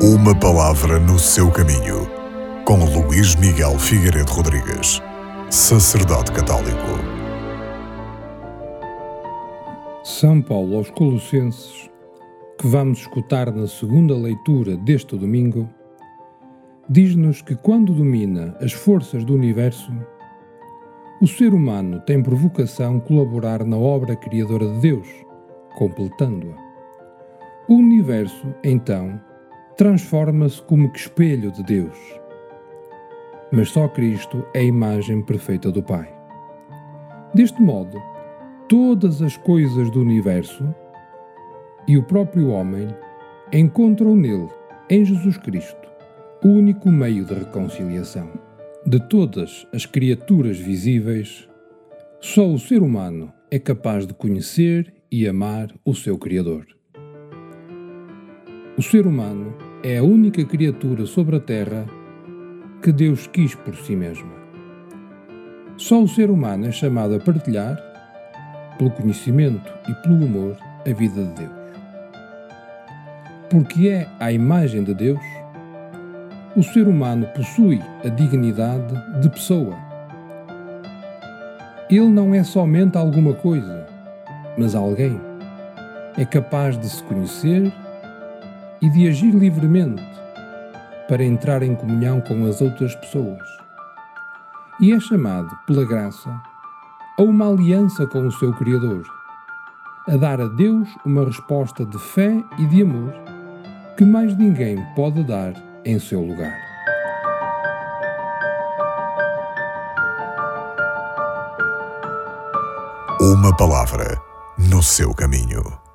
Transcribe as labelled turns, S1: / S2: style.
S1: Uma palavra no seu caminho, com Luís Miguel Figueiredo Rodrigues, sacerdote católico.
S2: São Paulo aos Colossenses, que vamos escutar na segunda leitura deste domingo, diz-nos que quando domina as forças do universo, o ser humano tem por vocação colaborar na obra criadora de Deus, completando-a. O universo, então, transforma-se como que espelho de Deus. Mas só Cristo é a imagem perfeita do Pai. Deste modo, todas as coisas do universo e o próprio homem encontram nele, em Jesus Cristo, o único meio de reconciliação. De todas as criaturas visíveis, só o ser humano é capaz de conhecer e amar o seu Criador. O ser humano é a única criatura sobre a Terra que Deus quis por si mesma. Só o ser humano é chamado a partilhar, pelo conhecimento e pelo amor, a vida de Deus. Porque é a imagem de Deus, o ser humano possui a dignidade de pessoa. Ele não é somente alguma coisa, mas alguém. É capaz de se conhecer e de agir livremente para entrar em comunhão com as outras pessoas. E é chamado, pela graça, a uma aliança com o seu Criador, a dar a Deus uma resposta de fé e de amor que mais ninguém pode dar em seu lugar.
S1: Uma palavra no seu caminho.